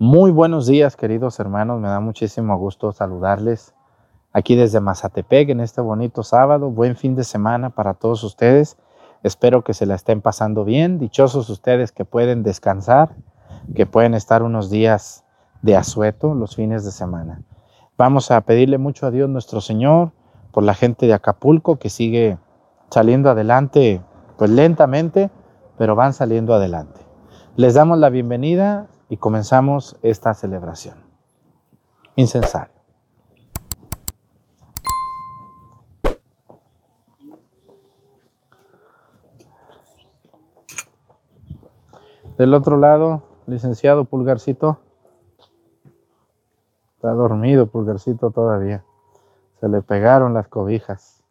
Muy buenos días, queridos hermanos. Me da muchísimo gusto saludarles aquí desde Mazatepec en este bonito sábado. Buen fin de semana para todos ustedes. Espero que se la estén pasando bien. Dichosos ustedes que pueden descansar, que pueden estar unos días de asueto los fines de semana. Vamos a pedirle mucho a Dios nuestro Señor por la gente de Acapulco que sigue saliendo adelante, pues lentamente, pero van saliendo adelante. Les damos la bienvenida y comenzamos esta celebración. Incensario. Del otro lado, licenciado Pulgarcito. Está dormido Pulgarcito todavía. Se le pegaron las cobijas.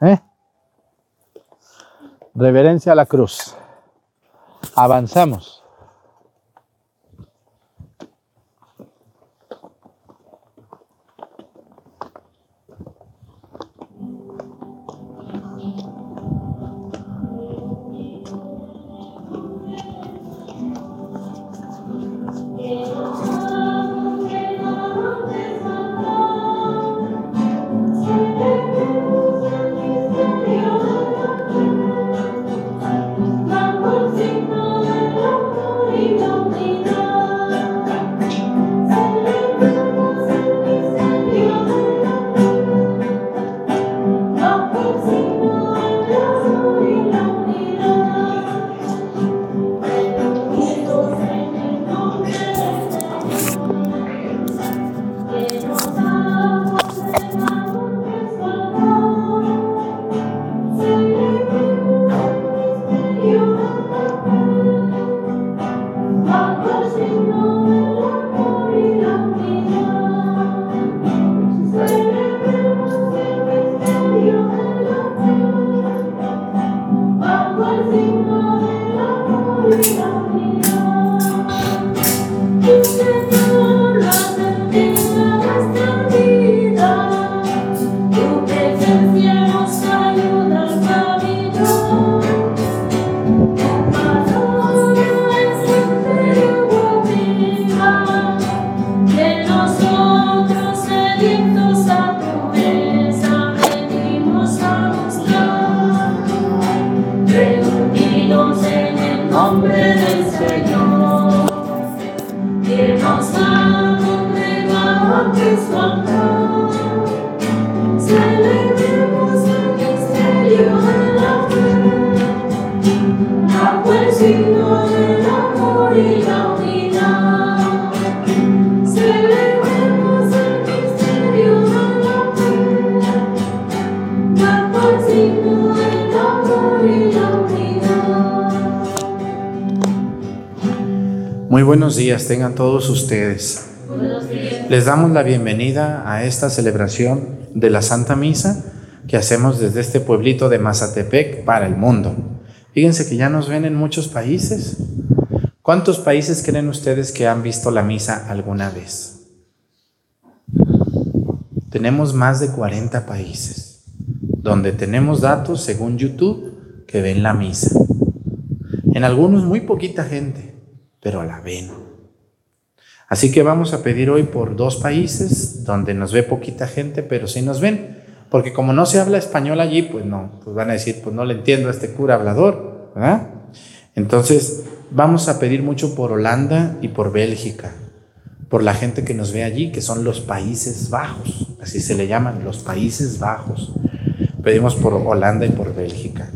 ¿Eh? Reverencia a la cruz. Avanzamos. Tengan todos ustedes. Les damos la bienvenida a esta celebración de la Santa Misa que hacemos desde este pueblito de Mazatepec para el mundo. Fíjense que ya nos ven en muchos países. ¿Cuántos países creen ustedes que han visto la misa alguna vez? Tenemos más de 40 países donde tenemos datos según YouTube que ven la misa. En algunos muy poquita gente, pero la ven. Así que vamos a pedir hoy por dos países donde nos ve poquita gente, pero sí nos ven. Porque como no se habla español allí, pues no, pues van a decir, pues no le entiendo a este cura hablador, ¿verdad? Entonces, vamos a pedir mucho por Holanda y por Bélgica, por la gente que nos ve allí, que son los Países Bajos, así se le llaman, los Países Bajos. Pedimos por Holanda y por Bélgica,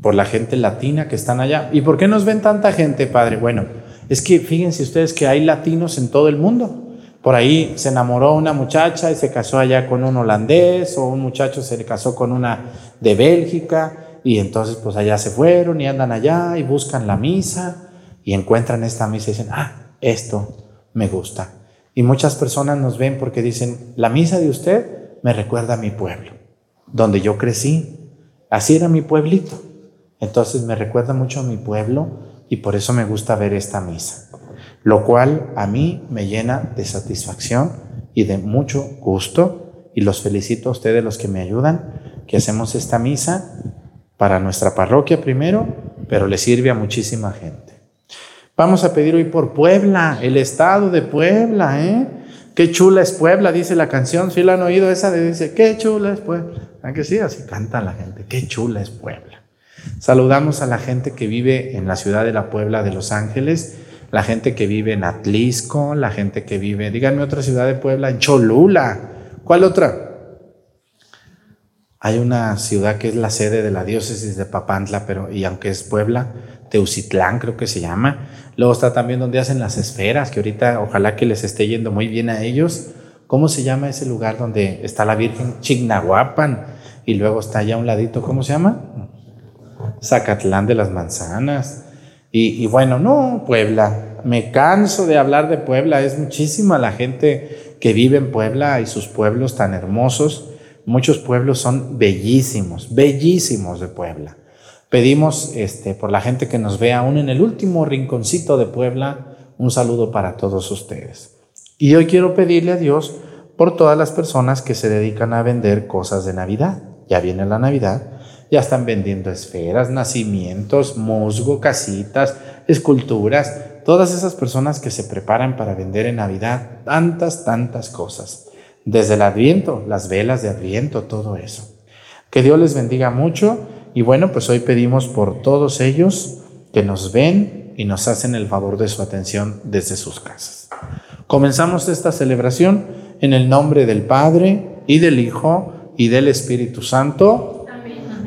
por la gente latina que están allá. ¿Y por qué nos ven tanta gente, Padre? Bueno, es que fíjense ustedes que hay latinos en todo el mundo. Por ahí se enamoró una muchacha y se casó allá con un holandés o un muchacho se casó con una de Bélgica y entonces pues allá se fueron y andan allá y buscan la misa y encuentran esta misa y dicen, ah, esto me gusta. Y muchas personas nos ven porque dicen, la misa de usted me recuerda a mi pueblo, donde yo crecí. Así era mi pueblito. Entonces me recuerda mucho a mi pueblo y por eso me gusta ver esta misa, lo cual a mí me llena de satisfacción y de mucho gusto y los felicito a ustedes los que me ayudan, que hacemos esta misa para nuestra parroquia primero, pero le sirve a muchísima gente. Vamos a pedir hoy por Puebla, el estado de Puebla, ¿eh? Qué chula es Puebla, dice la canción. Si la han oído esa dice, qué chula es Puebla. ¿A que sí? Así canta la gente, qué chula es Puebla. Saludamos a la gente que vive en la ciudad de la Puebla de Los Ángeles, la gente que vive en Atlisco, la gente que vive, díganme otra ciudad de Puebla, en Cholula. ¿Cuál otra? Hay una ciudad que es la sede de la diócesis de Papantla, pero y aunque es Puebla, Teucitlán creo que se llama. Luego está también donde hacen las esferas, que ahorita ojalá que les esté yendo muy bien a ellos. ¿Cómo se llama ese lugar donde está la Virgen? Chignahuapan. Y luego está allá a un ladito, ¿cómo se llama? Zacatlán de las Manzanas. Y, bueno, no, Puebla. Me canso de hablar de Puebla. Es muchísima la gente que vive en Puebla y sus pueblos tan hermosos. Muchos pueblos son bellísimos, bellísimos de Puebla. Pedimos este, por la gente que nos ve aún en el último rinconcito de Puebla, un saludo para todos ustedes. Y hoy quiero pedirle a Dios por todas las personas que se dedican a vender cosas de Navidad. Ya viene la Navidad, ya están vendiendo esferas, nacimientos, musgo, casitas, esculturas, todas esas personas que se preparan para vender en Navidad tantas, tantas cosas. Desde el Adviento, las velas de Adviento, todo eso. Que Dios les bendiga mucho y bueno, pues hoy pedimos por todos ellos que nos ven y nos hacen el favor de su atención desde sus casas. Comenzamos esta celebración en el nombre del Padre y del Hijo y del Espíritu Santo.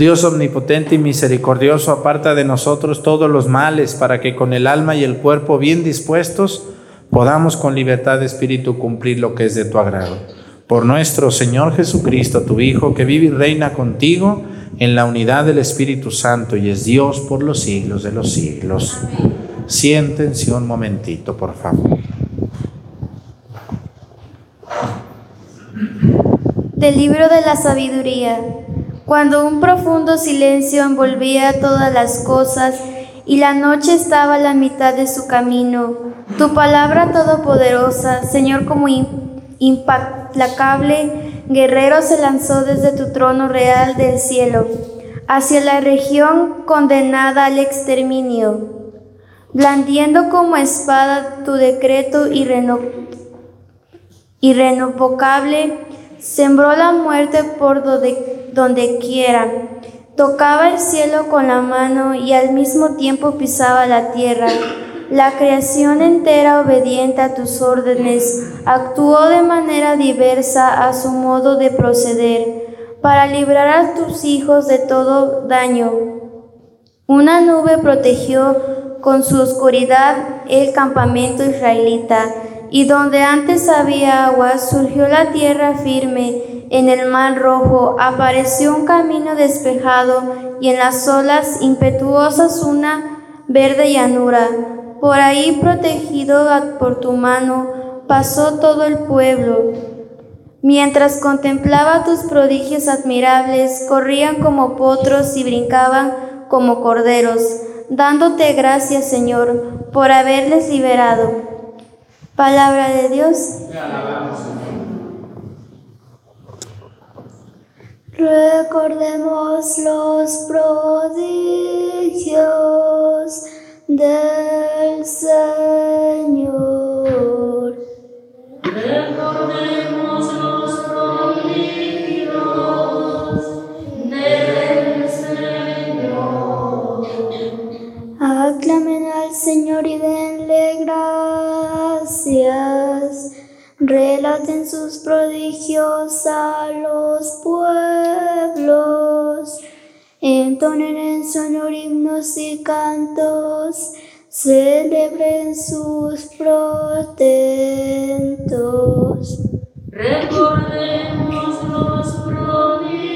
Dios omnipotente y misericordioso, aparta de nosotros todos los males para que con el alma y el cuerpo bien dispuestos podamos con libertad de espíritu cumplir lo que es de tu agrado. Por nuestro Señor Jesucristo, tu Hijo, que vive y reina contigo en la unidad del Espíritu Santo y es Dios por los siglos de los siglos. Siéntense un momentito, por favor. Del libro de la sabiduría. Cuando un profundo silencio envolvía todas las cosas y la noche estaba a la mitad de su camino, tu palabra todopoderosa, Señor como implacable guerrero, se lanzó desde tu trono real del cielo hacia la región condenada al exterminio, blandiendo como espada tu decreto irrenovable Sembró la muerte por donde, donde quiera. Tocaba el cielo con la mano y al mismo tiempo pisaba la tierra. La creación entera obediente a tus órdenes actuó de manera diversa a su modo de proceder para librar a tus hijos de todo daño. Una nube protegió con su oscuridad el campamento israelita y donde antes había agua surgió la tierra firme, en el mar rojo apareció un camino despejado y en las olas impetuosas una verde llanura. Por ahí protegido por tu mano pasó todo el pueblo. Mientras contemplaba tus prodigios admirables, corrían como potros y brincaban como corderos, dándote gracias, Señor, por haberles liberado. Palabra de Dios. Te alabamos, Recordemos los prodigios del Señor. Recordemos los prodigios del Señor. Aclamen al Señor y denle gracias. Relaten sus prodigios a los pueblos. Entonen en su himnos y cantos. Celebren sus portentos. Recordemos los prodigios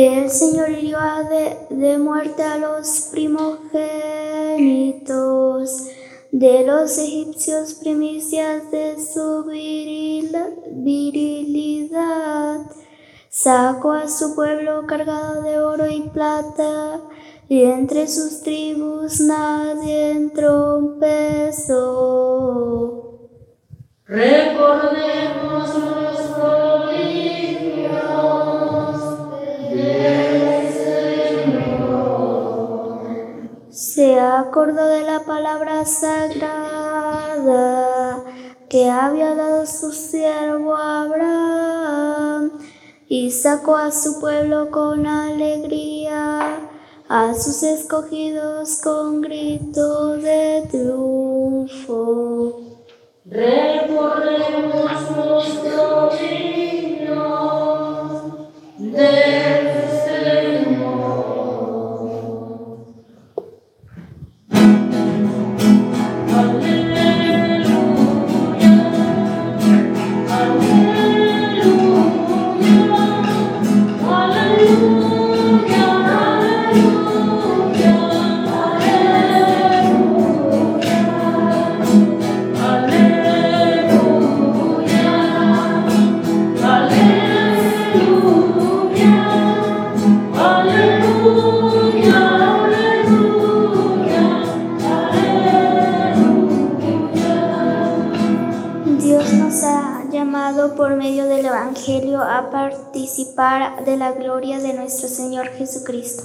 El Señor hirió de, de muerte a los primogénitos de los egipcios primicias de su virila- virilidad. Sacó a su pueblo cargado de oro y plata, y entre sus tribus nadie trompezó. Recordemos los prodigios. Se acordó de la palabra sagrada que había dado su siervo Abraham y sacó a su pueblo con alegría, a sus escogidos con grito de triunfo. Los prodigios del A participar de la gloria de nuestro Señor Jesucristo.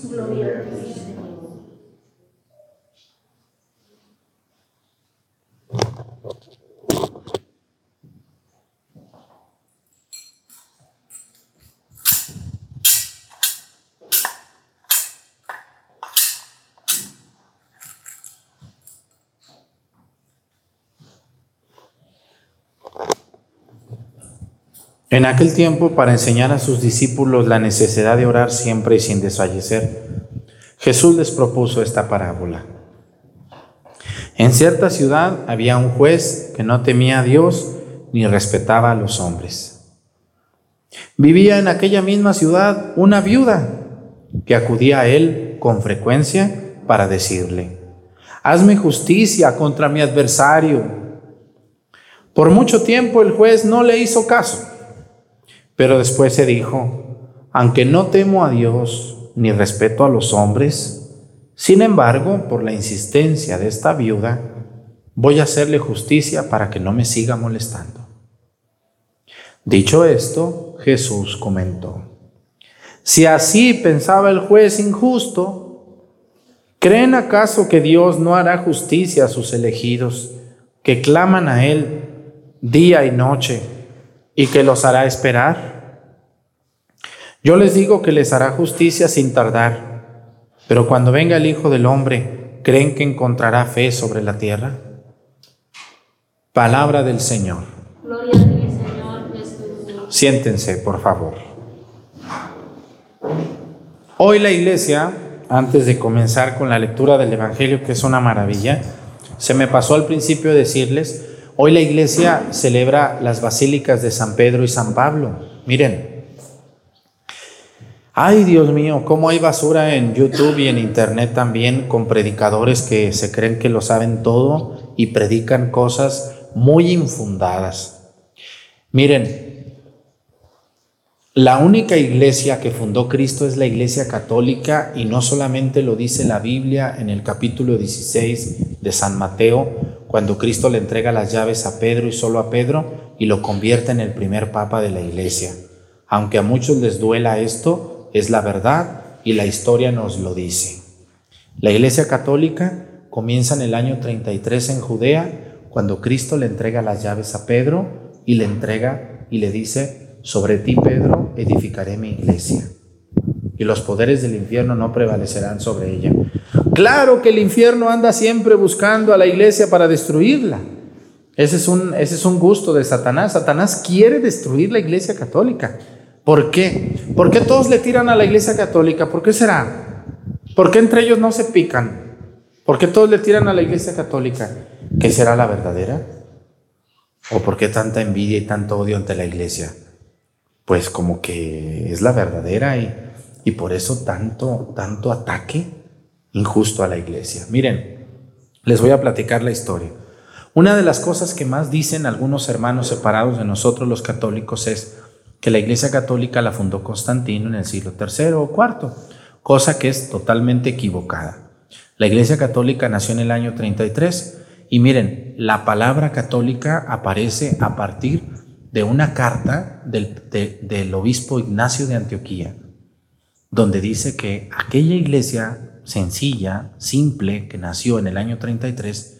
En aquel tiempo, para enseñar a sus discípulos la necesidad de orar siempre y sin desfallecer, Jesús les propuso esta parábola. En cierta ciudad había un juez que no temía a Dios ni respetaba a los hombres. Vivía en aquella misma ciudad una viuda que acudía a él con frecuencia para decirle, hazme justicia contra mi adversario. Por mucho tiempo el juez no le hizo caso. Pero después se dijo, aunque no temo a Dios ni respeto a los hombres, sin embargo, por la insistencia de esta viuda, voy a hacerle justicia para que no me siga molestando. Dicho esto, Jesús comentó, si así pensaba el juez injusto, ¿creen acaso que Dios no hará justicia a sus elegidos que claman a Él día y noche? Y que los hará esperar. Yo les digo que les hará justicia sin tardar, pero cuando venga el Hijo del Hombre, ¿creen que encontrará fe sobre la tierra? Palabra del Señor. Gloria a ti, Señor Jesús. Siéntense, por favor. Hoy la iglesia, antes de comenzar con la lectura del Evangelio, que es una maravilla, se me pasó al principio decirles, hoy la iglesia celebra las basílicas de San Pedro y San Pablo. Miren, ay Dios mío, cómo hay basura en YouTube y en Internet también con predicadores que se creen que lo saben todo y predican cosas muy infundadas. Miren, la única iglesia que fundó Cristo es la iglesia católica y no solamente lo dice la Biblia en el capítulo 16 de San Mateo, cuando Cristo le entrega las llaves a Pedro y solo a Pedro y lo convierte en el primer papa de la iglesia. Aunque a muchos les duela esto, es la verdad y la historia nos lo dice. La iglesia católica comienza en el año 33 en Judea, cuando Cristo le entrega las llaves a Pedro y le entrega y le dice, sobre ti Pedro edificaré mi iglesia y los poderes del infierno no prevalecerán sobre ella. Claro que el infierno anda siempre buscando a la iglesia para destruirla. Ese es un, ese es un gusto de Satanás. Satanás quiere destruir la iglesia católica. ¿Por qué? ¿Por qué todos le tiran a la iglesia católica? ¿Por qué será? ¿Por qué entre ellos no se pican? ¿Por qué todos le tiran a la iglesia católica? ¿Qué será la verdadera? ¿O por qué tanta envidia y tanto odio ante la iglesia? Pues como que es la verdadera y, y por eso tanto, tanto ataque injusto a la iglesia. Miren, les voy a platicar la historia. Una de las cosas que más dicen algunos hermanos separados de nosotros los católicos es que la iglesia católica la fundó Constantino en el siglo III o IV, cosa que es totalmente equivocada. La iglesia católica nació en el año 33 y miren, la palabra católica aparece a partir de una carta del, de, del obispo Ignacio de Antioquía, donde dice que aquella iglesia sencilla, simple, que nació en el año 33,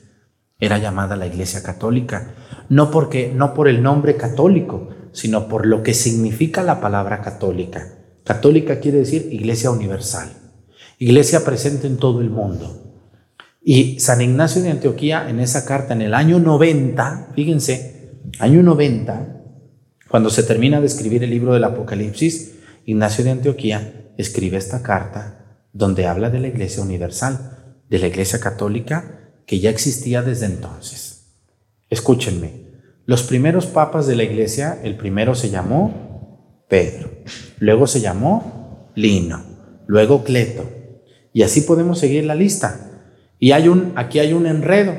era llamada la iglesia católica, no porque no por el nombre católico, sino por lo que significa la palabra católica. Católica quiere decir iglesia universal, iglesia presente en todo el mundo. Y San Ignacio de Antioquía en esa carta en el año 90, fíjense, año 90, cuando se termina de escribir el libro del Apocalipsis, Ignacio de Antioquía escribe esta carta donde habla de la iglesia universal, de la iglesia católica que ya existía desde entonces. Escúchenme, los primeros papas de la iglesia, el primero se llamó Pedro, luego se llamó Lino, luego Cleto, y así podemos seguir la lista. Y hay un, aquí hay un enredo.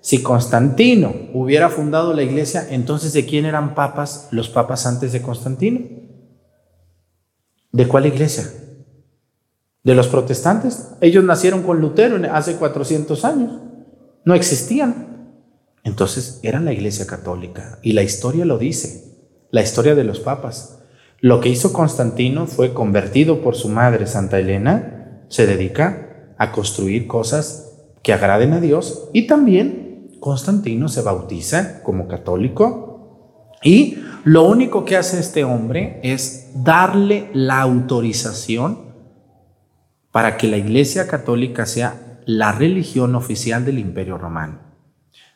Si Constantino hubiera fundado la iglesia, entonces ¿de quién eran papas los papas antes de Constantino? ¿De cuál iglesia? ¿De los protestantes? Ellos nacieron con Lutero hace 400 años. No existían. Entonces eran la iglesia católica. Y la historia lo dice. La historia de los papas. Lo que hizo Constantino fue convertido por su madre, Santa Elena, se dedica a construir cosas que agraden a Dios y también Constantino se bautiza como católico y lo único que hace este hombre es darle la autorización para que la Iglesia Católica sea la religión oficial del Imperio Romano.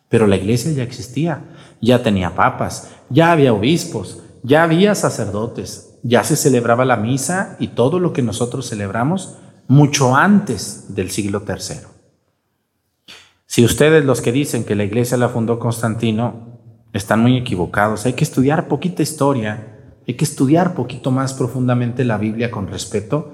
Pero la Iglesia ya existía, ya tenía papas, ya había obispos, ya había sacerdotes, ya se celebraba la misa y todo lo que nosotros celebramos mucho antes del siglo III. Si ustedes los que dicen que la iglesia la fundó Constantino están muy equivocados, hay que estudiar poquita historia, hay que estudiar poquito más profundamente la Biblia con respeto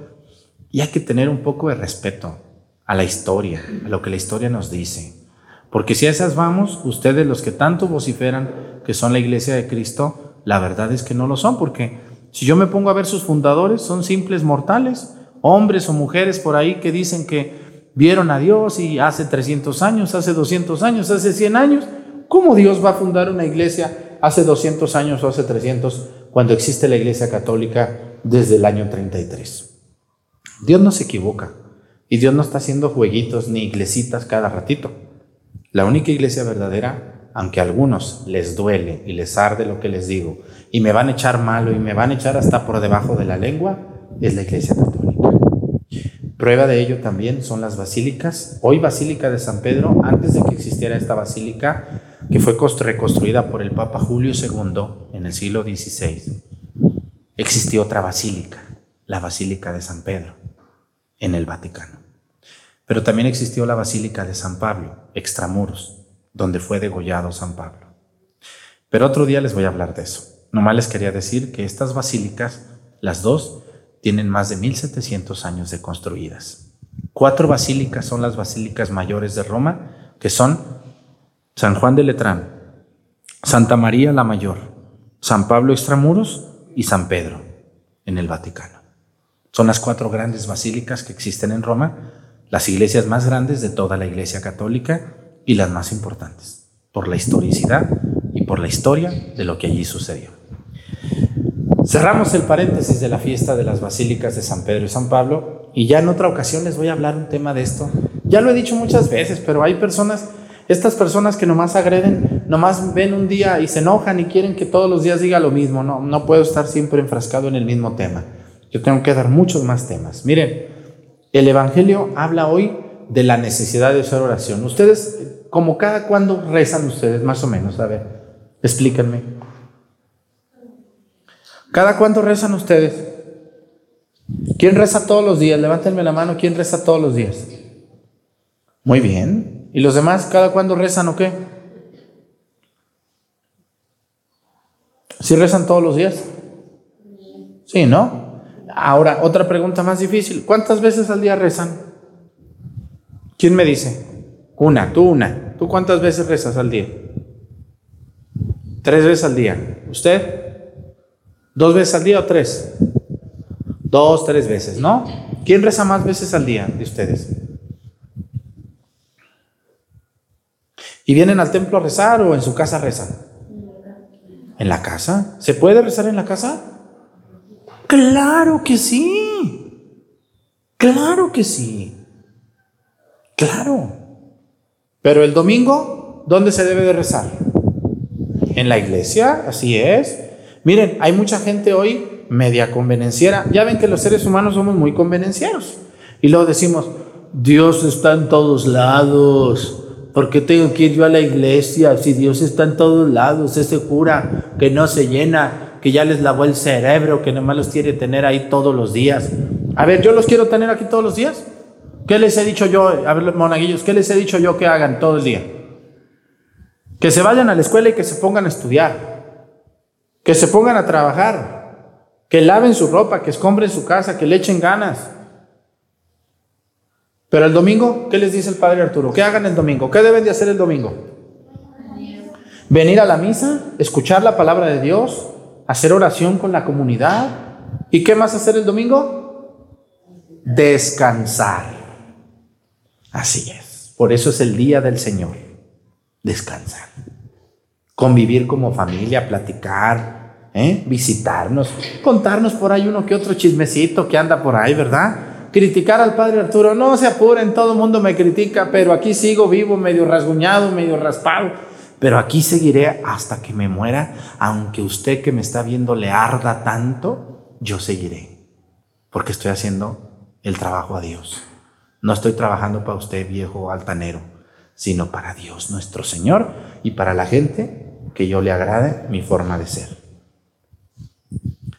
y hay que tener un poco de respeto a la historia, a lo que la historia nos dice. Porque si a esas vamos, ustedes los que tanto vociferan que son la iglesia de Cristo, la verdad es que no lo son, porque si yo me pongo a ver sus fundadores, son simples mortales, hombres o mujeres por ahí que dicen que vieron a Dios y hace 300 años, hace 200 años, hace 100 años. ¿Cómo Dios va a fundar una iglesia hace 200 años o hace 300 cuando existe la iglesia católica desde el año 33? Dios no se equivoca y Dios no está haciendo jueguitos ni iglesitas cada ratito. La única iglesia verdadera, aunque a algunos les duele y les arde lo que les digo y me van a echar malo y me van a echar hasta por debajo de la lengua, es la iglesia católica. Prueba de ello también son las basílicas. Hoy Basílica de San Pedro, antes de que existiera esta basílica, que fue reconstruida por el Papa Julio II en el siglo XVI, existió otra basílica, la Basílica de San Pedro, en el Vaticano. Pero también existió la Basílica de San Pablo, extramuros, donde fue degollado San Pablo. Pero otro día les voy a hablar de eso. Nomás les quería decir que estas basílicas, las dos, tienen más de 1700 años de construidas. Cuatro basílicas son las basílicas mayores de Roma, que son San Juan de Letrán, Santa María la Mayor, San Pablo Extramuros y San Pedro en el Vaticano. Son las cuatro grandes basílicas que existen en Roma, las iglesias más grandes de toda la Iglesia Católica y las más importantes, por la historicidad y por la historia de lo que allí sucedió. Cerramos el paréntesis de la fiesta de las basílicas de San Pedro y San Pablo y ya en otra ocasión les voy a hablar un tema de esto. Ya lo he dicho muchas veces, pero hay personas, estas personas que nomás agreden, nomás ven un día y se enojan y quieren que todos los días diga lo mismo. No, no puedo estar siempre enfrascado en el mismo tema. Yo tengo que dar muchos más temas. Miren, el Evangelio habla hoy de la necesidad de hacer oración. Ustedes, como cada cuando rezan ustedes, más o menos, a ver, explíquenme. ¿Cada cuánto rezan ustedes? ¿Quién reza todos los días? Levántenme la mano, ¿quién reza todos los días? Muy bien. ¿Y los demás, cada cuándo rezan o qué? ¿Sí rezan todos los días? Sí, ¿no? Ahora, otra pregunta más difícil. ¿Cuántas veces al día rezan? ¿Quién me dice? Una, tú una. ¿Tú cuántas veces rezas al día? Tres veces al día. ¿Usted? ¿Dos veces al día o tres? Dos, tres veces, ¿no? ¿Quién reza más veces al día de ustedes? ¿Y vienen al templo a rezar o en su casa rezan? ¿En la casa? ¿Se puede rezar en la casa? Claro que sí. Claro que sí. Claro. Pero el domingo, ¿dónde se debe de rezar? En la iglesia, así es. Miren, hay mucha gente hoy media convenenciera. Ya ven que los seres humanos somos muy convenencieros. Y luego decimos, Dios está en todos lados. ¿Por qué tengo que ir yo a la iglesia si Dios está en todos lados? Ese cura que no se llena, que ya les lavó el cerebro, que nomás los quiere tener ahí todos los días. A ver, yo los quiero tener aquí todos los días. ¿Qué les he dicho yo? A ver, monaguillos, ¿qué les he dicho yo que hagan todo el día? Que se vayan a la escuela y que se pongan a estudiar que se pongan a trabajar, que laven su ropa, que escombren su casa, que le echen ganas. Pero el domingo, ¿qué les dice el Padre Arturo? ¿Qué hagan el domingo? ¿Qué deben de hacer el domingo? Venir a la misa, escuchar la palabra de Dios, hacer oración con la comunidad. ¿Y qué más hacer el domingo? Descansar. Así es. Por eso es el día del Señor. Descansar convivir como familia, platicar, ¿eh? visitarnos, contarnos por ahí uno que otro chismecito que anda por ahí, ¿verdad? Criticar al padre Arturo, no se apuren, todo el mundo me critica, pero aquí sigo vivo, medio rasguñado, medio raspado, pero aquí seguiré hasta que me muera, aunque usted que me está viendo le arda tanto, yo seguiré, porque estoy haciendo el trabajo a Dios. No estoy trabajando para usted, viejo altanero, sino para Dios nuestro Señor y para la gente que yo le agrade mi forma de ser.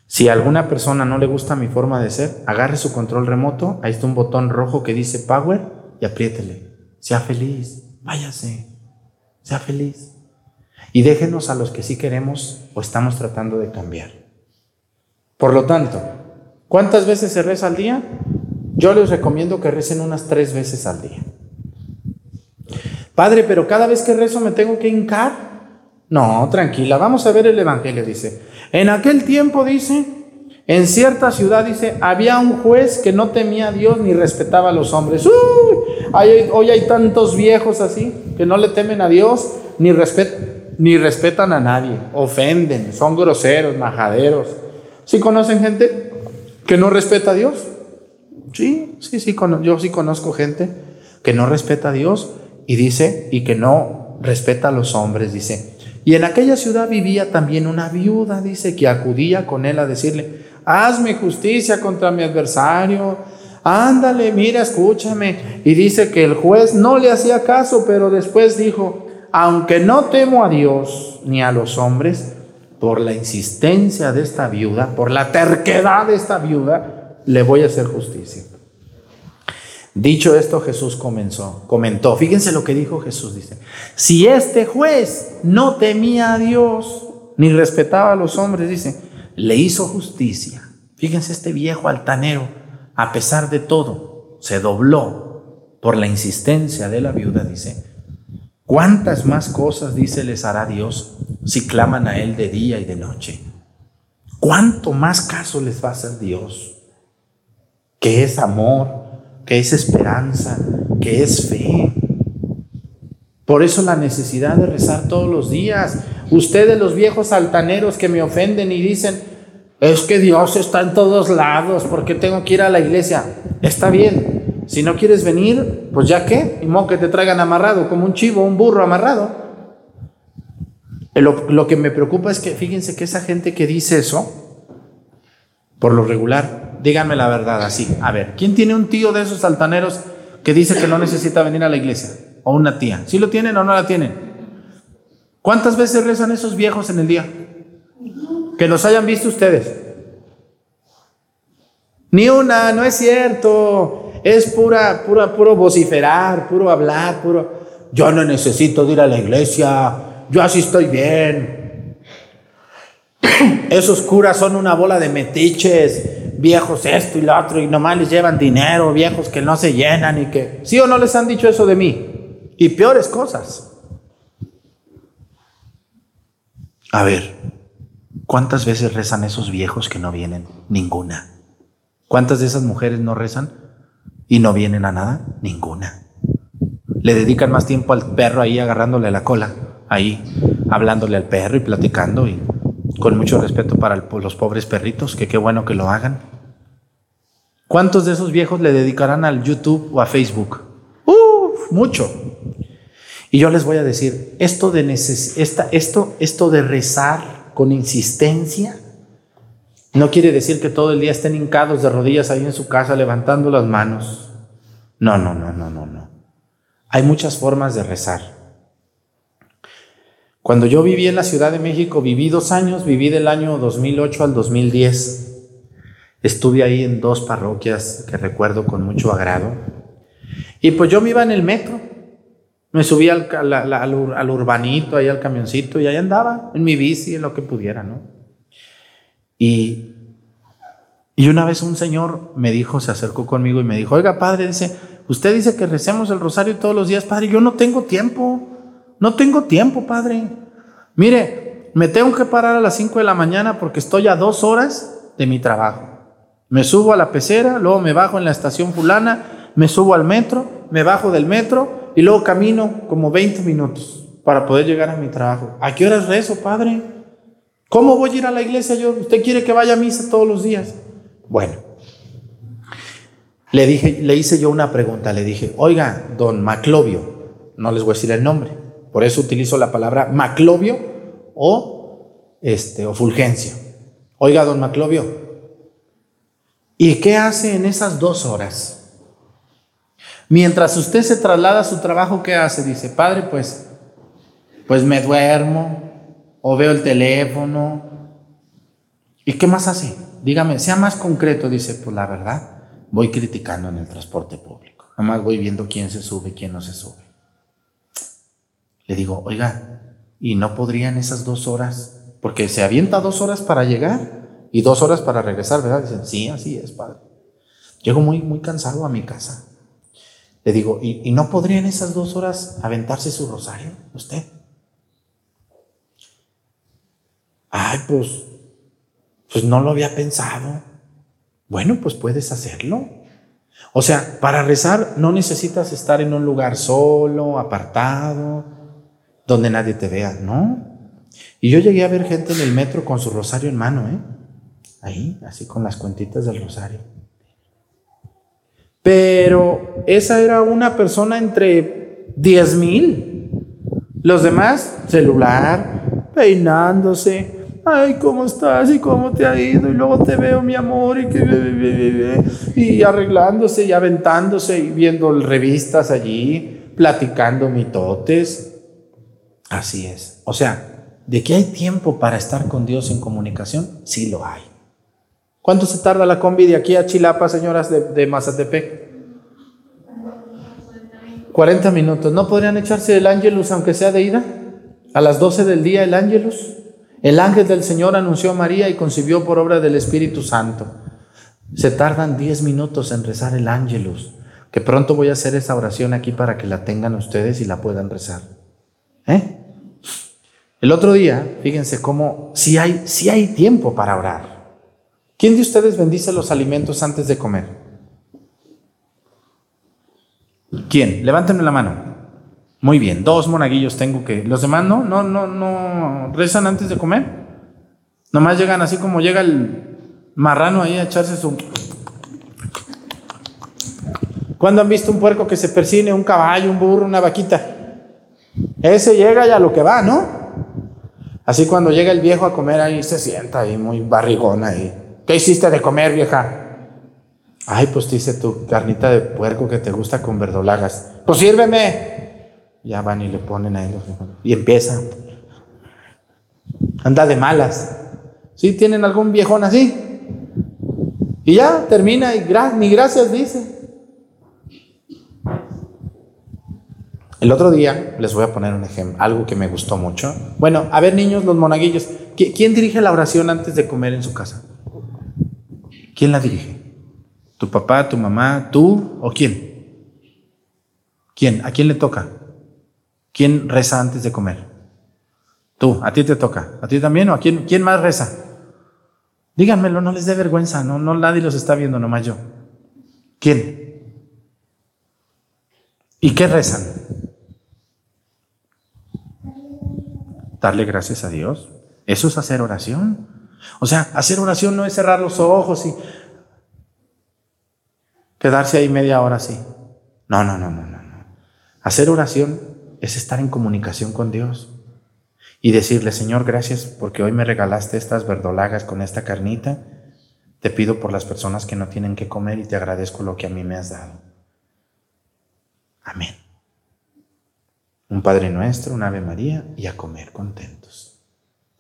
Si a alguna persona no le gusta mi forma de ser, agarre su control remoto, ahí está un botón rojo que dice Power y apriétele. Sea feliz, váyase, sea feliz. Y déjenos a los que sí queremos o estamos tratando de cambiar. Por lo tanto, ¿cuántas veces se reza al día? Yo les recomiendo que recen unas tres veces al día. Padre, pero cada vez que rezo me tengo que hincar. No, tranquila, vamos a ver el Evangelio, dice. En aquel tiempo, dice, en cierta ciudad, dice, había un juez que no temía a Dios ni respetaba a los hombres. Uy, hoy hay tantos viejos así que no le temen a Dios ni, ni respetan a nadie, ofenden, son groseros, majaderos. ¿Sí conocen gente que no respeta a Dios? Sí, sí, sí, yo sí conozco gente que no respeta a Dios y dice, y que no respeta a los hombres, dice. Y en aquella ciudad vivía también una viuda, dice, que acudía con él a decirle, hazme justicia contra mi adversario, ándale, mira, escúchame. Y dice que el juez no le hacía caso, pero después dijo, aunque no temo a Dios ni a los hombres, por la insistencia de esta viuda, por la terquedad de esta viuda, le voy a hacer justicia. Dicho esto, Jesús comenzó, comentó. Fíjense lo que dijo Jesús, dice, si este juez no temía a Dios ni respetaba a los hombres, dice, le hizo justicia. Fíjense este viejo altanero, a pesar de todo, se dobló por la insistencia de la viuda, dice, ¿cuántas más cosas, dice, les hará Dios si claman a Él de día y de noche? ¿Cuánto más caso les va a hacer Dios? Que es amor, que es esperanza, que es fe. Por eso la necesidad de rezar todos los días. Ustedes los viejos altaneros que me ofenden y dicen, es que Dios está en todos lados, ¿por qué tengo que ir a la iglesia? Está bien, si no quieres venir, pues ya qué, y mo que te traigan amarrado, como un chivo, un burro amarrado. Lo, lo que me preocupa es que, fíjense que esa gente que dice eso, por lo regular, díganme la verdad así. A ver, ¿quién tiene un tío de esos altaneros que dice que no necesita venir a la iglesia? O una tía. ¿Sí lo tienen o no la tienen? ¿Cuántas veces rezan esos viejos en el día? Que los hayan visto ustedes. Ni una, no es cierto. Es pura, pura, puro vociferar, puro hablar, puro. Yo no necesito ir a la iglesia. Yo así estoy bien. Esos curas son una bola de metiches, viejos esto y lo otro, y nomás les llevan dinero, viejos que no se llenan y que... ¿Sí o no les han dicho eso de mí? Y peores cosas. A ver, ¿cuántas veces rezan esos viejos que no vienen? Ninguna. ¿Cuántas de esas mujeres no rezan y no vienen a nada? Ninguna. Le dedican más tiempo al perro ahí agarrándole la cola, ahí hablándole al perro y platicando y con mucho respeto para los pobres perritos, que qué bueno que lo hagan. ¿Cuántos de esos viejos le dedicarán al YouTube o a Facebook? Uf, mucho. Y yo les voy a decir, esto de, esta, esto, esto de rezar con insistencia, no quiere decir que todo el día estén hincados de rodillas ahí en su casa levantando las manos. No, no, no, no, no, no. Hay muchas formas de rezar. Cuando yo viví en la Ciudad de México, viví dos años, viví del año 2008 al 2010. Estuve ahí en dos parroquias que recuerdo con mucho agrado. Y pues yo me iba en el metro. Me subía al, al urbanito, ahí al camioncito, y ahí andaba, en mi bici, en lo que pudiera, ¿no? Y, y una vez un señor me dijo, se acercó conmigo y me dijo, oiga, padre, dice, usted dice que recemos el rosario todos los días, padre, yo no tengo tiempo, no tengo tiempo, padre. Mire, me tengo que parar a las 5 de la mañana porque estoy a dos horas de mi trabajo. Me subo a la pecera, luego me bajo en la estación fulana, me subo al metro, me bajo del metro y luego camino como 20 minutos para poder llegar a mi trabajo. ¿A qué horas rezo, padre? ¿Cómo voy a ir a la iglesia yo? ¿Usted quiere que vaya a misa todos los días? Bueno, le dije, le hice yo una pregunta, le dije, oiga, don Maclovio, no les voy a decir el nombre, por eso utilizo la palabra Maclovio o, este, o Fulgencio. Oiga, don Maclovio, ¿y qué hace en esas dos horas? Mientras usted se traslada a su trabajo, ¿qué hace? Dice, padre, pues, pues me duermo o veo el teléfono. ¿Y qué más hace? Dígame, sea más concreto, dice, pues la verdad, voy criticando en el transporte público. Nada más voy viendo quién se sube, quién no se sube. Le digo, oiga, ¿y no podrían esas dos horas? Porque se avienta dos horas para llegar y dos horas para regresar, ¿verdad? Dicen, sí, así es, padre. Llego muy, muy cansado a mi casa. Le digo, ¿y, no podría en esas dos horas aventarse su rosario usted? Ay, pues, pues no lo había pensado. Bueno, pues puedes hacerlo. O sea, para rezar no necesitas estar en un lugar solo, apartado, donde nadie te vea, ¿no? Y yo llegué a ver gente en el metro con su rosario en mano, ¿eh? Ahí, así con las cuentitas del rosario. Pero esa era una persona entre 10 mil. Los demás, celular, peinándose. Ay, ¿cómo estás? ¿Y cómo te ha ido? Y luego te veo, mi amor, y que y arreglándose y aventándose y viendo revistas allí, platicando mitotes. Así es. O sea, de que hay tiempo para estar con Dios en comunicación, sí lo hay. ¿Cuánto se tarda la combi de aquí a Chilapa, señoras de, de Mazatepec? 40 minutos. ¿No podrían echarse el ángelus aunque sea de ida? A las 12 del día el ángelus. El ángel del Señor anunció a María y concibió por obra del Espíritu Santo. Se tardan 10 minutos en rezar el ángelus, que pronto voy a hacer esa oración aquí para que la tengan ustedes y la puedan rezar. ¿Eh? El otro día, fíjense cómo si hay, si hay tiempo para orar. ¿Quién de ustedes bendice los alimentos antes de comer? ¿Quién? Levántenme la mano. Muy bien, dos monaguillos tengo que. ¿Los demás no? ¿No, no, no rezan antes de comer? Nomás llegan así como llega el marrano ahí a echarse su. ¿Cuándo han visto un puerco que se persine, un caballo, un burro, una vaquita? Ese llega ya lo que va, ¿no? Así cuando llega el viejo a comer ahí se sienta ahí muy barrigón ahí. ¿Qué hiciste de comer, vieja? Ay, pues dice tu carnita de puerco que te gusta con verdolagas. Pues sírveme. Ya van y le ponen ahí los Y empieza. Anda de malas. ¿Sí? ¿Tienen algún viejón así? Y ya termina y ni gracias dice. El otro día les voy a poner un ejemplo, algo que me gustó mucho. Bueno, a ver niños, los monaguillos, ¿quién dirige la oración antes de comer en su casa? ¿Quién la dirige? ¿Tu papá, tu mamá, tú o quién? ¿Quién? ¿A quién le toca? ¿Quién reza antes de comer? Tú, a ti te toca. ¿A ti también o a quién, quién más reza? Díganmelo, no les dé vergüenza, no, no nadie los está viendo, nomás yo. ¿Quién? ¿Y qué rezan? Darle gracias a Dios. Eso es hacer oración. O sea, hacer oración no es cerrar los ojos y quedarse ahí media hora así. No, no, no, no, no. Hacer oración es estar en comunicación con Dios y decirle, Señor, gracias porque hoy me regalaste estas verdolagas con esta carnita. Te pido por las personas que no tienen que comer y te agradezco lo que a mí me has dado. Amén. Un Padre Nuestro, un Ave María y a comer contentos.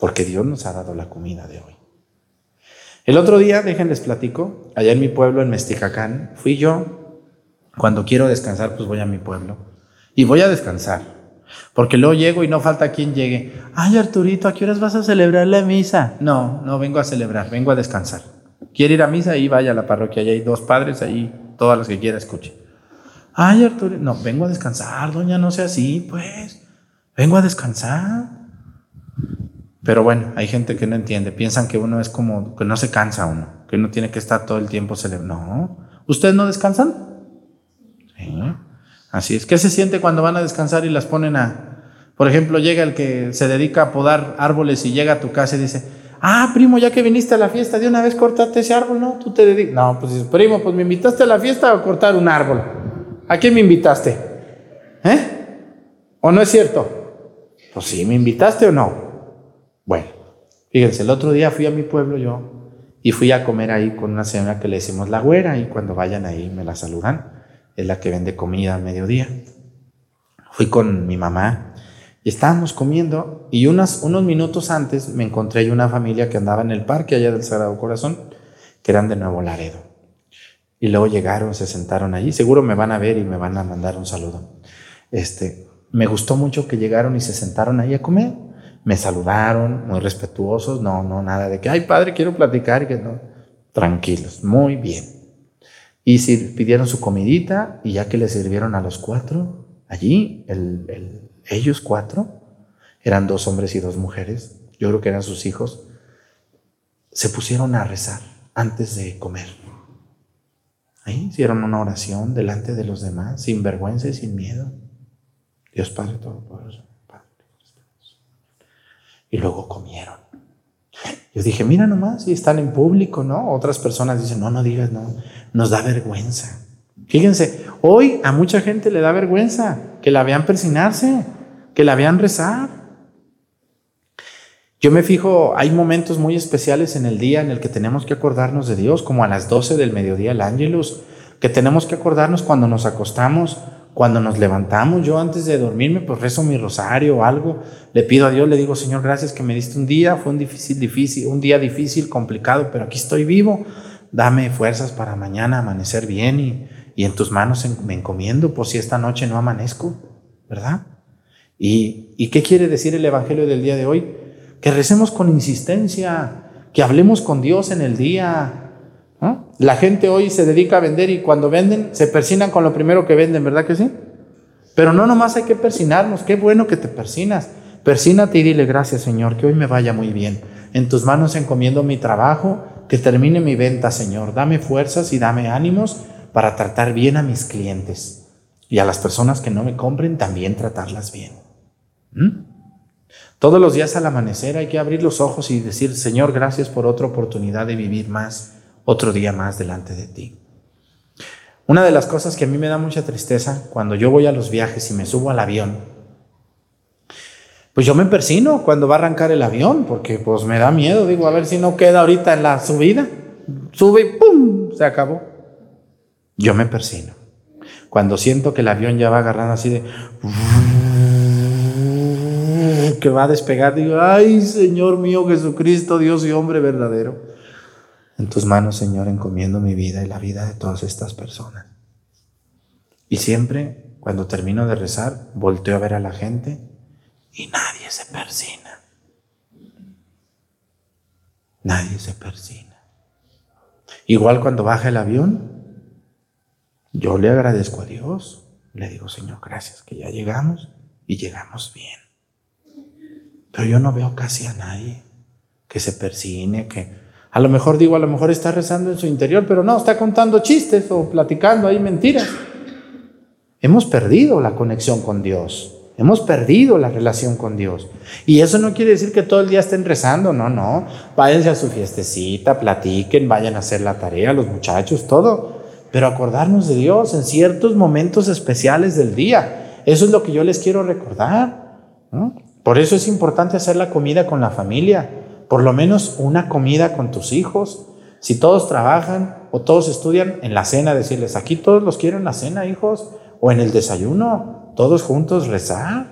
Porque Dios nos ha dado la comida de hoy. El otro día, déjenles platico, allá en mi pueblo, en Mestijacán, fui yo. Cuando quiero descansar, pues voy a mi pueblo. Y voy a descansar. Porque luego llego y no falta quien llegue. Ay, Arturito, ¿a qué horas vas a celebrar la misa? No, no vengo a celebrar, vengo a descansar. Quiere ir a misa y vaya a la parroquia. Allá hay dos padres, ahí todas las que quiera escuche. Ay, Arturo, no, vengo a descansar, doña, no sea así, pues. Vengo a descansar. Pero bueno, hay gente que no entiende, piensan que uno es como, que no se cansa uno, que uno tiene que estar todo el tiempo celebrando. No, ¿ustedes no descansan? Sí. Así es. ¿Qué se siente cuando van a descansar y las ponen a, por ejemplo, llega el que se dedica a podar árboles y llega a tu casa y dice, ah, primo, ya que viniste a la fiesta, de una vez cortaste ese árbol, ¿no? Tú te dedicas. No, pues primo, pues me invitaste a la fiesta a cortar un árbol. ¿A quién me invitaste? ¿Eh? ¿O no es cierto? Pues sí, ¿me invitaste o no? Bueno, fíjense, el otro día fui a mi pueblo yo y fui a comer ahí con una señora que le decimos la güera y cuando vayan ahí me la saludan. Es la que vende comida al mediodía. Fui con mi mamá y estábamos comiendo y unos minutos antes me encontré yo una familia que andaba en el parque allá del Sagrado Corazón, que eran de Nuevo Laredo. Y luego llegaron, se sentaron allí. Seguro me van a ver y me van a mandar un saludo. Este, me gustó mucho que llegaron y se sentaron ahí a comer. Me saludaron, muy respetuosos. No, no, nada de que, ay, padre, quiero platicar. Que no. Tranquilos, muy bien. Y pidieron su comidita y ya que le sirvieron a los cuatro, allí, el, el, ellos cuatro, eran dos hombres y dos mujeres, yo creo que eran sus hijos, se pusieron a rezar antes de comer. Ahí hicieron una oración delante de los demás, sin vergüenza y sin miedo. Dios Padre Todopoderoso. Y luego comieron. Yo dije, mira nomás, si están en público, ¿no? Otras personas dicen, no, no digas, no, nos da vergüenza. Fíjense, hoy a mucha gente le da vergüenza que la vean persinarse, que la vean rezar. Yo me fijo, hay momentos muy especiales en el día en el que tenemos que acordarnos de Dios, como a las 12 del mediodía el ángelus, que tenemos que acordarnos cuando nos acostamos, cuando nos levantamos. Yo antes de dormirme, pues rezo mi rosario o algo, le pido a Dios, le digo, Señor, gracias que me diste un día, fue un difícil, difícil, un día difícil, complicado, pero aquí estoy vivo. Dame fuerzas para mañana amanecer bien y, y en tus manos me encomiendo por si esta noche no amanezco, ¿verdad? ¿Y, ¿Y qué quiere decir el Evangelio del día de hoy? Que recemos con insistencia, que hablemos con Dios en el día. ¿No? La gente hoy se dedica a vender y cuando venden se persinan con lo primero que venden, ¿verdad que sí? Pero no nomás hay que persinarnos, qué bueno que te persinas. Persínate y dile gracias Señor, que hoy me vaya muy bien. En tus manos encomiendo mi trabajo, que termine mi venta Señor. Dame fuerzas y dame ánimos para tratar bien a mis clientes. Y a las personas que no me compren también tratarlas bien. ¿Mm? Todos los días al amanecer hay que abrir los ojos y decir, Señor, gracias por otra oportunidad de vivir más, otro día más delante de ti. Una de las cosas que a mí me da mucha tristeza cuando yo voy a los viajes y me subo al avión, pues yo me persino cuando va a arrancar el avión, porque pues me da miedo, digo, a ver si no queda ahorita en la subida. Sube y ¡pum! Se acabó. Yo me persino. Cuando siento que el avión ya va agarrando así de que va a despegar, digo, ay Señor mío Jesucristo, Dios y hombre verdadero. En tus manos, Señor, encomiendo mi vida y la vida de todas estas personas. Y siempre, cuando termino de rezar, volteo a ver a la gente y nadie se persina. Nadie se persina. Igual cuando baja el avión, yo le agradezco a Dios. Le digo, Señor, gracias que ya llegamos y llegamos bien. Pero yo no veo casi a nadie que se persine, que a lo mejor digo, a lo mejor está rezando en su interior, pero no, está contando chistes o platicando ahí mentiras. Hemos perdido la conexión con Dios. Hemos perdido la relación con Dios. Y eso no quiere decir que todo el día estén rezando, no, no. Váyanse a su fiestecita, platiquen, vayan a hacer la tarea, los muchachos, todo. Pero acordarnos de Dios en ciertos momentos especiales del día. Eso es lo que yo les quiero recordar. Por eso es importante hacer la comida con la familia. Por lo menos una comida con tus hijos. Si todos trabajan o todos estudian, en la cena decirles, aquí todos los quiero en la cena, hijos, o en el desayuno, todos juntos rezar.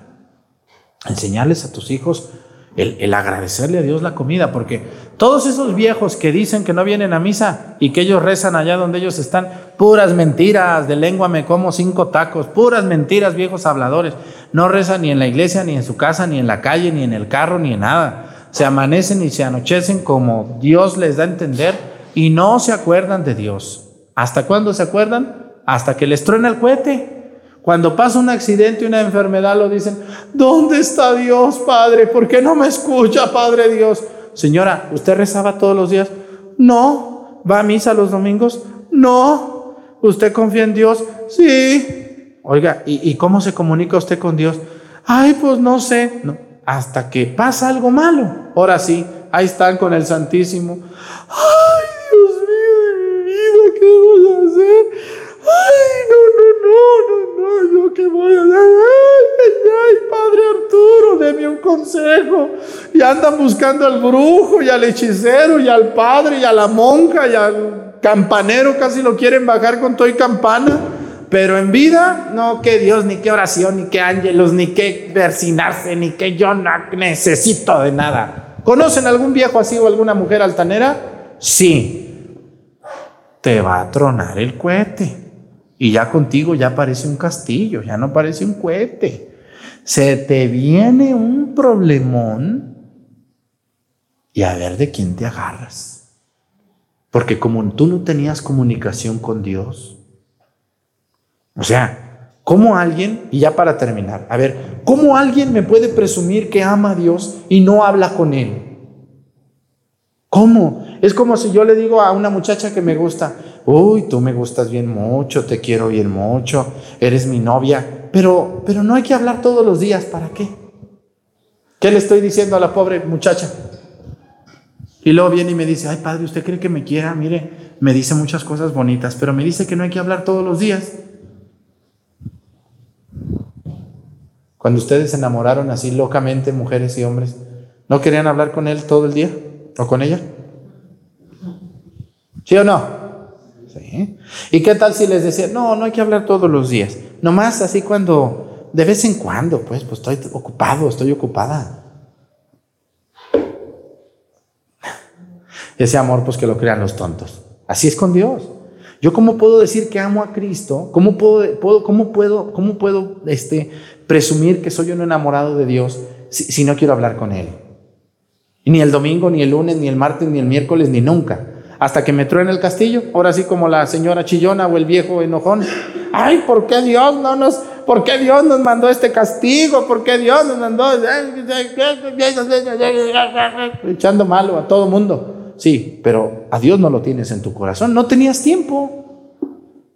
Enseñarles a tus hijos el, el, agradecerle a Dios la comida, porque todos esos viejos que dicen que no vienen a misa y que ellos rezan allá donde ellos están, puras mentiras, de lengua me como cinco tacos, puras mentiras, viejos habladores, no rezan ni en la iglesia, ni en su casa, ni en la calle, ni en el carro, ni en nada. Se amanecen y se anochecen como Dios les da a entender y no se acuerdan de Dios. ¿Hasta cuándo se acuerdan? Hasta que les truena el cohete. Cuando pasa un accidente, una enfermedad, lo dicen, ¿dónde está Dios, Padre? ¿Por qué no me escucha, Padre Dios? Señora, ¿usted rezaba todos los días? No. ¿Va a misa los domingos? No. ¿Usted confía en Dios? Sí. Oiga, ¿y, y cómo se comunica usted con Dios? Ay, pues no sé. No. Hasta que pasa algo malo. Ahora sí, ahí están con el Santísimo. Ay, Dios mío de mi vida, ¿qué voy a hacer? Ay, no, no, no, no, no, yo qué voy a hacer. Ay, ay, ay, Padre Arturo, deme un consejo. Y andan buscando al brujo y al hechicero y al padre y a la monja y al campanero, casi lo quieren bajar con todo y campana. Pero en vida, no, que Dios, ni qué oración, ni qué ángelos, ni qué versinarse, ni que yo no necesito de nada. ¿Conocen algún viejo así o alguna mujer altanera? Sí. Te va a tronar el cohete. Y ya contigo ya parece un castillo, ya no parece un cohete. Se te viene un problemón y a ver de quién te agarras. Porque como tú no tenías comunicación con Dios, o sea, ¿cómo alguien, y ya para terminar, a ver, ¿cómo alguien me puede presumir que ama a Dios y no habla con Él? ¿Cómo? Es como si yo le digo a una muchacha que me gusta, uy, tú me gustas bien mucho, te quiero bien mucho, eres mi novia, pero, pero no hay que hablar todos los días, ¿para qué? ¿Qué le estoy diciendo a la pobre muchacha? Y luego viene y me dice, ay padre, ¿usted cree que me quiera? Mire, me dice muchas cosas bonitas, pero me dice que no hay que hablar todos los días. Cuando ustedes se enamoraron así locamente, mujeres y hombres, ¿no querían hablar con él todo el día? ¿O con ella? ¿Sí o no? Sí. ¿Y qué tal si les decía, no, no hay que hablar todos los días? Nomás así cuando, de vez en cuando, pues, pues estoy ocupado, estoy ocupada. Ese amor, pues que lo crean los tontos. Así es con Dios. Yo cómo puedo decir que amo a Cristo, cómo puedo, puedo- cómo puedo, cómo puedo este, presumir que soy un enamorado de Dios si, no quiero hablar con Él. Ni el domingo, ni el lunes, ni el martes, ni el miércoles, ni nunca. Hasta que me truene el castillo, ahora sí como la señora chillona o el viejo enojón. Ay, ¿por qué Dios no nos, por qué Dios nos mandó este castigo? ¿Por qué Dios nos mandó echando malo a todo mundo? Sí, pero a Dios no lo tienes en tu corazón. No tenías tiempo.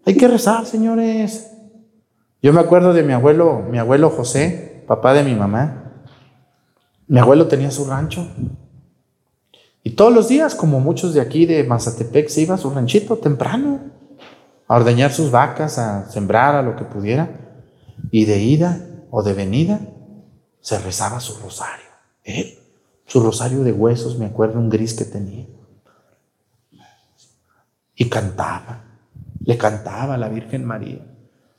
Hay que rezar, señores. Yo me acuerdo de mi abuelo, mi abuelo José, papá de mi mamá. Mi abuelo tenía su rancho. Y todos los días, como muchos de aquí de Mazatepec, se iba a su ranchito temprano a ordeñar sus vacas, a sembrar, a lo que pudiera. Y de ida o de venida se rezaba su rosario. Él, su rosario de huesos, me acuerdo un gris que tenía. Y cantaba, le cantaba a la Virgen María,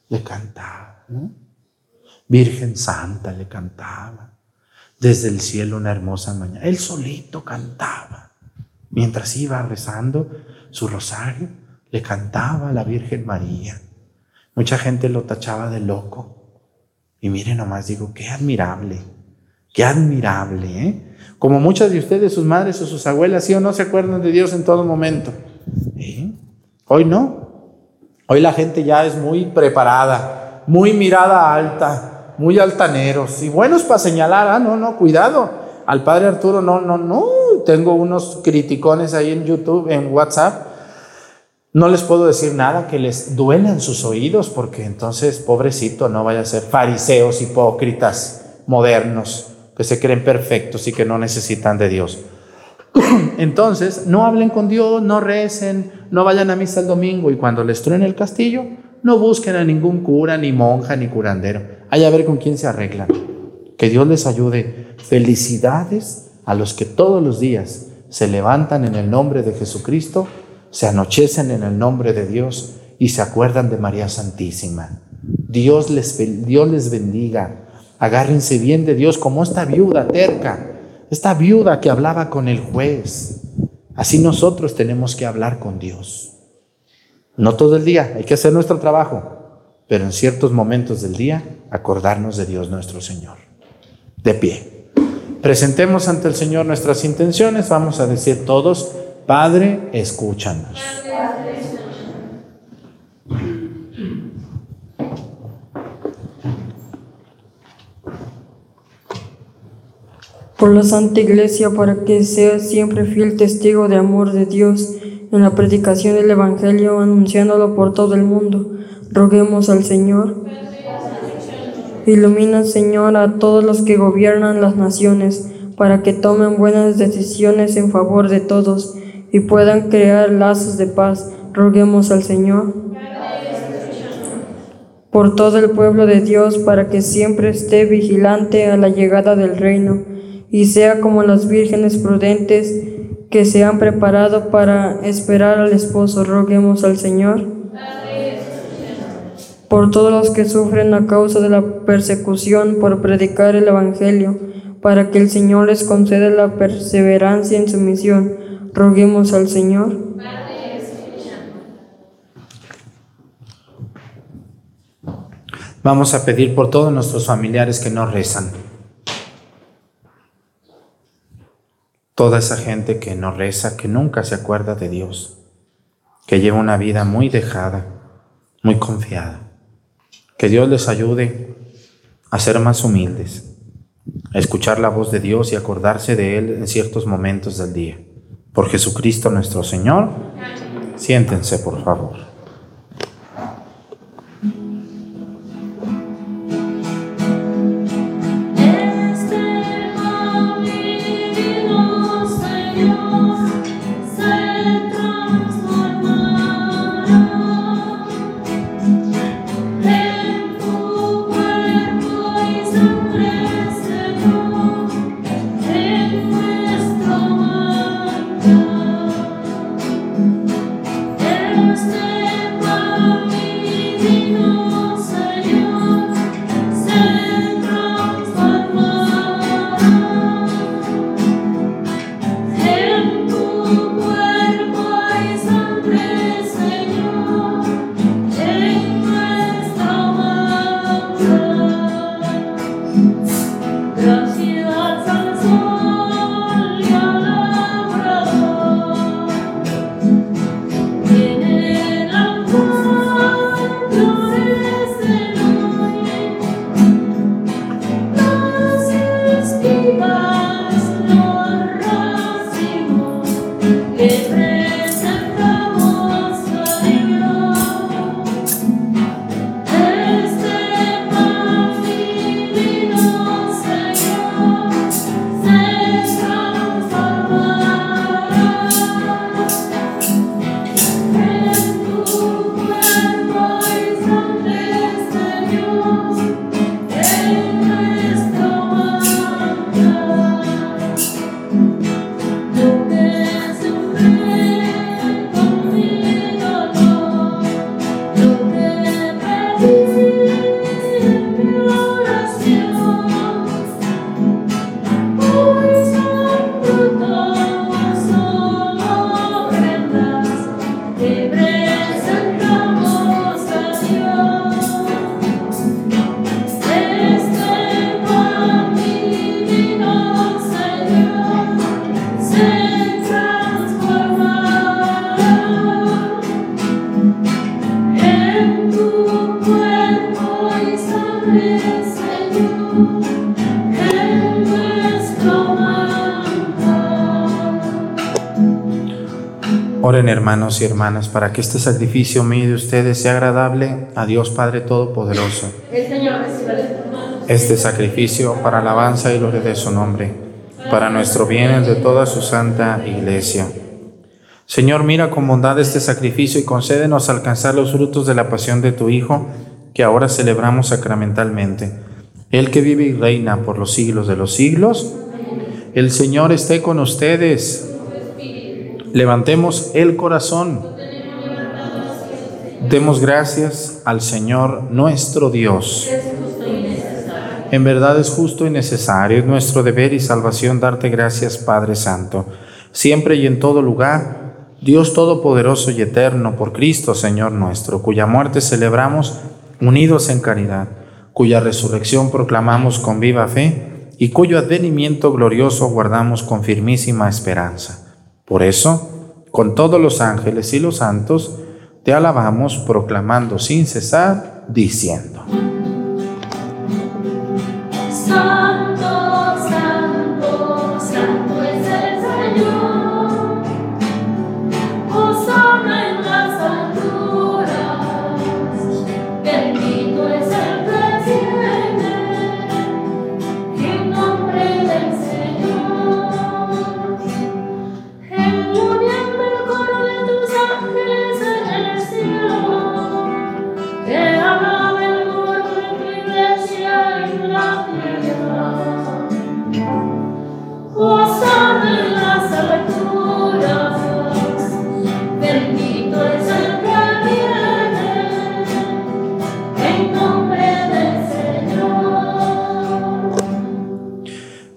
le cantaba. Virgen Santa le cantaba. Desde el cielo una hermosa mañana. Él solito cantaba. Mientras iba rezando su rosario, le cantaba a la Virgen María. Mucha gente lo tachaba de loco. Y miren nomás, digo, qué admirable, qué admirable, ¿eh? Como muchas de ustedes, sus madres o sus abuelas, sí o no se acuerdan de Dios en todo momento. ¿Eh? Hoy no. Hoy la gente ya es muy preparada, muy mirada alta, muy altaneros y buenos para señalar, ah, no, no, cuidado. Al padre Arturo, no, no, no. Tengo unos criticones ahí en YouTube, en WhatsApp. No les puedo decir nada que les duelan sus oídos, porque entonces, pobrecito, no vaya a ser fariseos hipócritas modernos que se creen perfectos y que no necesitan de Dios. Entonces, no hablen con Dios, no recen, no vayan a misa el domingo y cuando les truene el castillo, no busquen a ningún cura, ni monja, ni curandero. Hay a ver con quién se arreglan. Que Dios les ayude. Felicidades a los que todos los días se levantan en el nombre de Jesucristo, se anochecen en el nombre de Dios y se acuerdan de María Santísima. Dios les, Dios les bendiga. Agárrense bien de Dios como esta viuda terca, esta viuda que hablaba con el juez. Así nosotros tenemos que hablar con Dios. No todo el día, hay que hacer nuestro trabajo, pero en ciertos momentos del día acordarnos de Dios nuestro Señor. De pie. Presentemos ante el Señor nuestras intenciones. Vamos a decir todos, Padre, escúchanos. Por la Santa Iglesia para que sea siempre fiel testigo de amor de Dios en la predicación del Evangelio, anunciándolo por todo el mundo. Roguemos al Señor. Ilumina, Señor, a todos los que gobiernan las naciones, para que tomen buenas decisiones en favor de todos y puedan crear lazos de paz. Roguemos al Señor. Por todo el pueblo de Dios, para que siempre esté vigilante a la llegada del reino y sea como las vírgenes prudentes que se han preparado para esperar al esposo. Roguemos al Señor. Por todos los que sufren a causa de la persecución por predicar el Evangelio, para que el Señor les conceda la perseverancia en su misión. Roguemos al Señor. Vamos a pedir por todos nuestros familiares que no rezan. Toda esa gente que no reza, que nunca se acuerda de Dios, que lleva una vida muy dejada, muy confiada. Que Dios les ayude a ser más humildes, a escuchar la voz de Dios y acordarse de Él en ciertos momentos del día. Por Jesucristo nuestro Señor, siéntense por favor. Hermanos y hermanas para que este sacrificio mío de ustedes sea agradable a Dios Padre Todopoderoso. Este sacrificio para alabanza y gloria de su nombre, para nuestro bien y el de toda su santa iglesia. Señor, mira con bondad este sacrificio y concédenos alcanzar los frutos de la pasión de tu Hijo, que ahora celebramos sacramentalmente. El que vive y reina por los siglos de los siglos. El Señor esté con ustedes. Levantemos el corazón. Demos gracias al Señor nuestro Dios. En verdad es justo y necesario, es nuestro deber y salvación darte gracias, Padre Santo, siempre y en todo lugar, Dios Todopoderoso y Eterno, por Cristo, Señor nuestro, cuya muerte celebramos unidos en caridad, cuya resurrección proclamamos con viva fe y cuyo advenimiento glorioso guardamos con firmísima esperanza. Por eso, con todos los ángeles y los santos, te alabamos proclamando sin cesar, diciendo. Santo,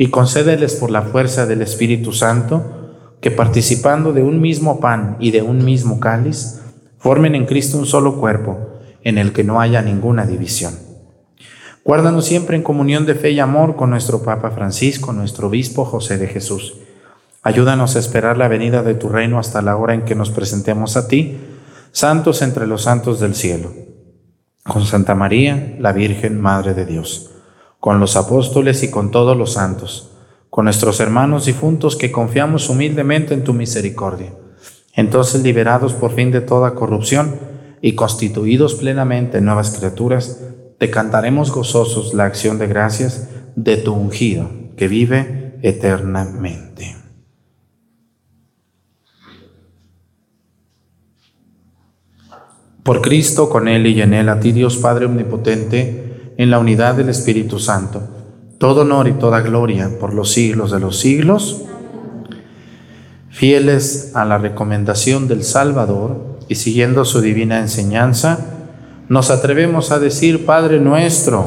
y concédeles por la fuerza del Espíritu Santo, que participando de un mismo pan y de un mismo cáliz, formen en Cristo un solo cuerpo, en el que no haya ninguna división. Guárdanos siempre en comunión de fe y amor con nuestro Papa Francisco, nuestro Obispo José de Jesús. Ayúdanos a esperar la venida de tu reino hasta la hora en que nos presentemos a ti, santos entre los santos del cielo. Con Santa María, la Virgen Madre de Dios con los apóstoles y con todos los santos, con nuestros hermanos difuntos que confiamos humildemente en tu misericordia. Entonces, liberados por fin de toda corrupción y constituidos plenamente nuevas criaturas, te cantaremos gozosos la acción de gracias de tu ungido, que vive eternamente. Por Cristo, con Él y en Él, a ti Dios Padre Omnipotente, en la unidad del Espíritu Santo, todo honor y toda gloria por los siglos de los siglos, fieles a la recomendación del Salvador y siguiendo su divina enseñanza, nos atrevemos a decir, Padre nuestro,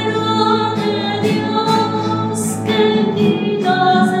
Dios, que quitas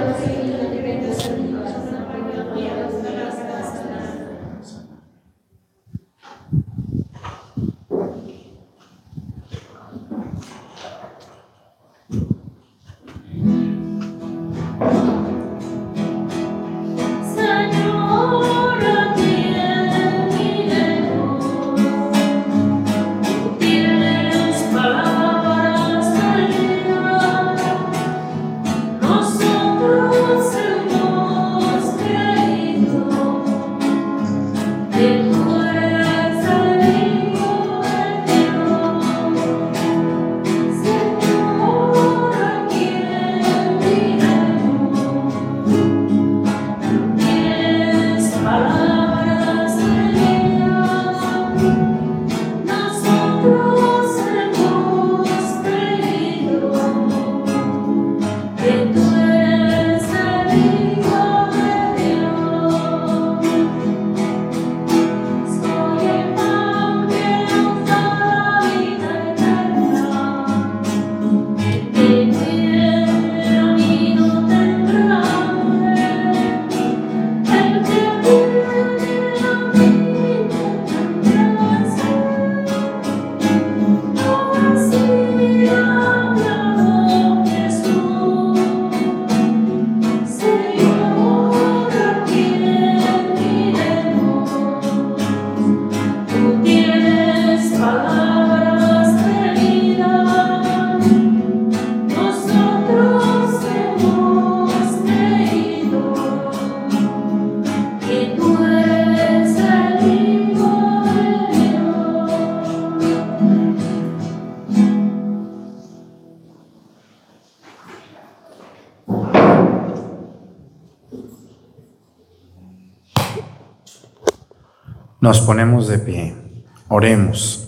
Nos ponemos de pie. Oremos.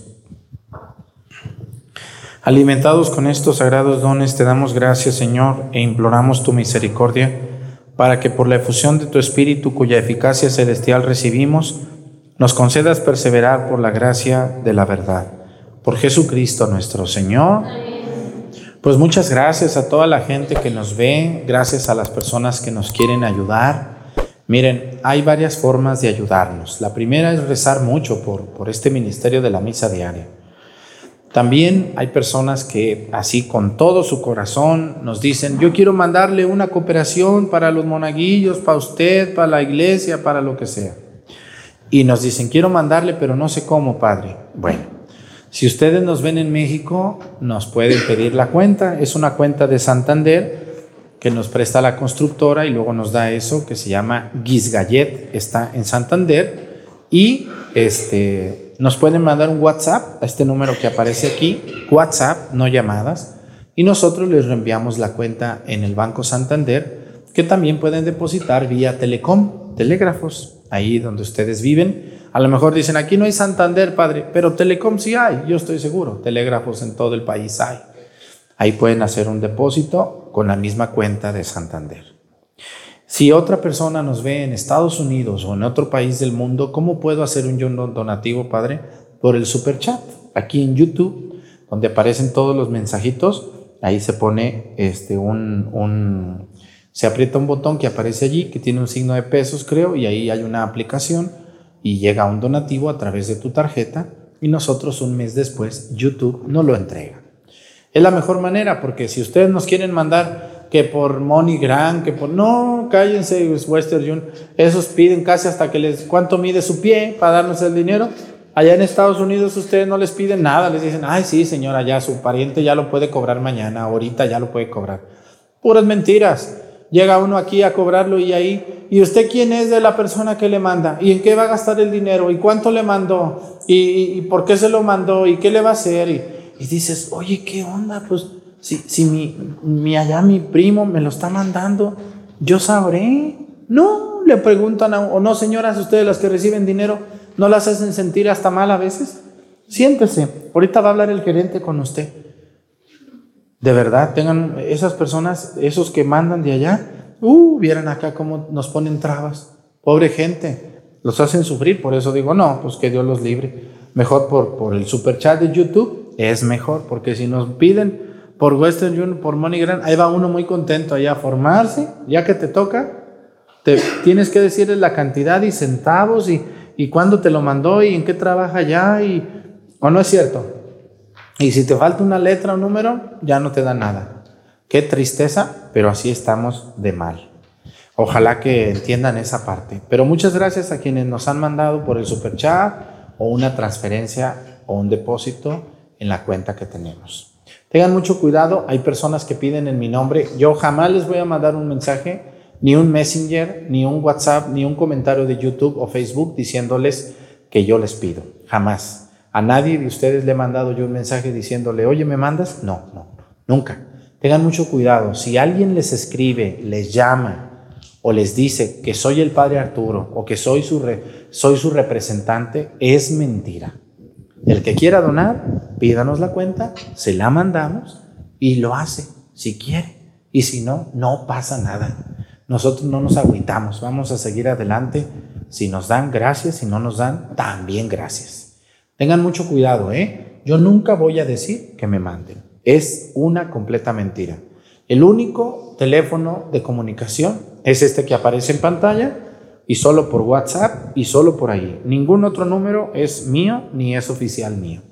Alimentados con estos sagrados dones, te damos gracias, Señor, e imploramos tu misericordia para que por la efusión de tu Espíritu, cuya eficacia celestial recibimos, nos concedas perseverar por la gracia de la verdad. Por Jesucristo nuestro Señor. Pues muchas gracias a toda la gente que nos ve, gracias a las personas que nos quieren ayudar. Miren, hay varias formas de ayudarnos. La primera es rezar mucho por, por este ministerio de la misa diaria. También hay personas que así con todo su corazón nos dicen, yo quiero mandarle una cooperación para los monaguillos, para usted, para la iglesia, para lo que sea. Y nos dicen, quiero mandarle, pero no sé cómo, Padre. Bueno, si ustedes nos ven en México, nos pueden pedir la cuenta. Es una cuenta de Santander que nos presta la constructora y luego nos da eso que se llama Guisgallet, está en Santander. Y este, nos pueden mandar un WhatsApp a este número que aparece aquí, WhatsApp, no llamadas, y nosotros les reenviamos la cuenta en el Banco Santander, que también pueden depositar vía Telecom, telégrafos, ahí donde ustedes viven. A lo mejor dicen, aquí no hay Santander, padre, pero Telecom sí hay, yo estoy seguro, telégrafos en todo el país hay. Ahí pueden hacer un depósito con la misma cuenta de Santander. Si otra persona nos ve en Estados Unidos o en otro país del mundo, ¿cómo puedo hacer un donativo, Padre? Por el super chat, aquí en YouTube, donde aparecen todos los mensajitos, ahí se pone este, un, un, se aprieta un botón que aparece allí, que tiene un signo de pesos, creo, y ahí hay una aplicación y llega un donativo a través de tu tarjeta y nosotros un mes después YouTube nos lo entrega. Es la mejor manera porque si ustedes nos quieren mandar que por MoneyGram, que por... No, cállense, Western Union. Esos piden casi hasta que les... ¿Cuánto mide su pie para darnos el dinero? Allá en Estados Unidos ustedes no les piden nada, les dicen, ay, sí, señora, ya su pariente ya lo puede cobrar mañana, ahorita ya lo puede cobrar. Puras mentiras. Llega uno aquí a cobrarlo y ahí, ¿y usted quién es de la persona que le manda? ¿Y en qué va a gastar el dinero? ¿Y cuánto le mandó? ¿Y, por qué se lo mandó? ¿Y qué le va a hacer? Y, y dices, oye, ¿qué onda? Pues si, si mi, mi, allá mi primo me lo está mandando, yo sabré. No, le preguntan, a, o no, señoras, ustedes las que reciben dinero, ¿no las hacen sentir hasta mal a veces? Siéntese, ahorita va a hablar el gerente con usted. De verdad, tengan esas personas, esos que mandan de allá, uh, vieran acá cómo nos ponen trabas. Pobre gente, los hacen sufrir, por eso digo, no, pues que Dios los libre. Mejor por, por el super chat de YouTube, es mejor, porque si nos piden por Western Union, por MoneyGram, ahí va uno muy contento allá a formarse, ya que te toca, te tienes que decirle la cantidad y centavos y, y cuándo te lo mandó y en qué trabaja ya y o no es cierto. Y si te falta una letra o número, ya no te da nada. Qué tristeza, pero así estamos de mal. Ojalá que entiendan esa parte. Pero muchas gracias a quienes nos han mandado por el super chat o una transferencia o un depósito en la cuenta que tenemos. Tengan mucho cuidado, hay personas que piden en mi nombre. Yo jamás les voy a mandar un mensaje, ni un messenger, ni un WhatsApp, ni un comentario de YouTube o Facebook diciéndoles que yo les pido. Jamás. A nadie de ustedes le he mandado yo un mensaje diciéndole, oye, ¿me mandas? No, no, nunca. Tengan mucho cuidado. Si alguien les escribe, les llama o les dice que soy el padre Arturo o que soy su, soy su representante, es mentira. El que quiera donar, pídanos la cuenta, se la mandamos y lo hace si quiere. Y si no, no pasa nada. Nosotros no nos agüitamos, vamos a seguir adelante. Si nos dan gracias, si no nos dan, también gracias. Tengan mucho cuidado, ¿eh? Yo nunca voy a decir que me manden. Es una completa mentira. El único teléfono de comunicación es este que aparece en pantalla y solo por WhatsApp y solo por ahí. Ningún otro número es mío ni es oficial mío.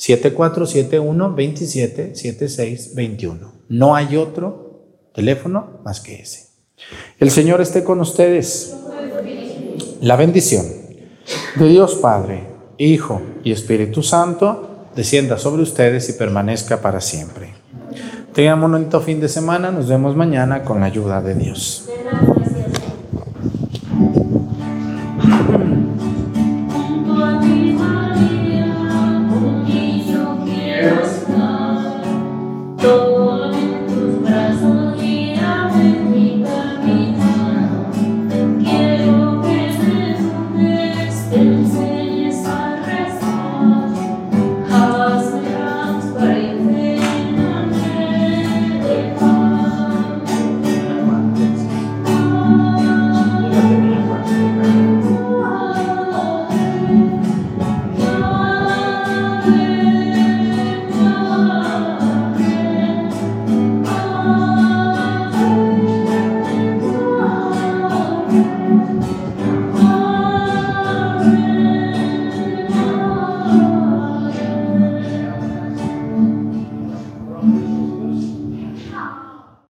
7471 27 76 21. No hay otro teléfono más que ese. El Señor esté con ustedes. La bendición de Dios Padre, Hijo y Espíritu Santo descienda sobre ustedes y permanezca para siempre. Tengan un bonito fin de semana. Nos vemos mañana con la ayuda de Dios.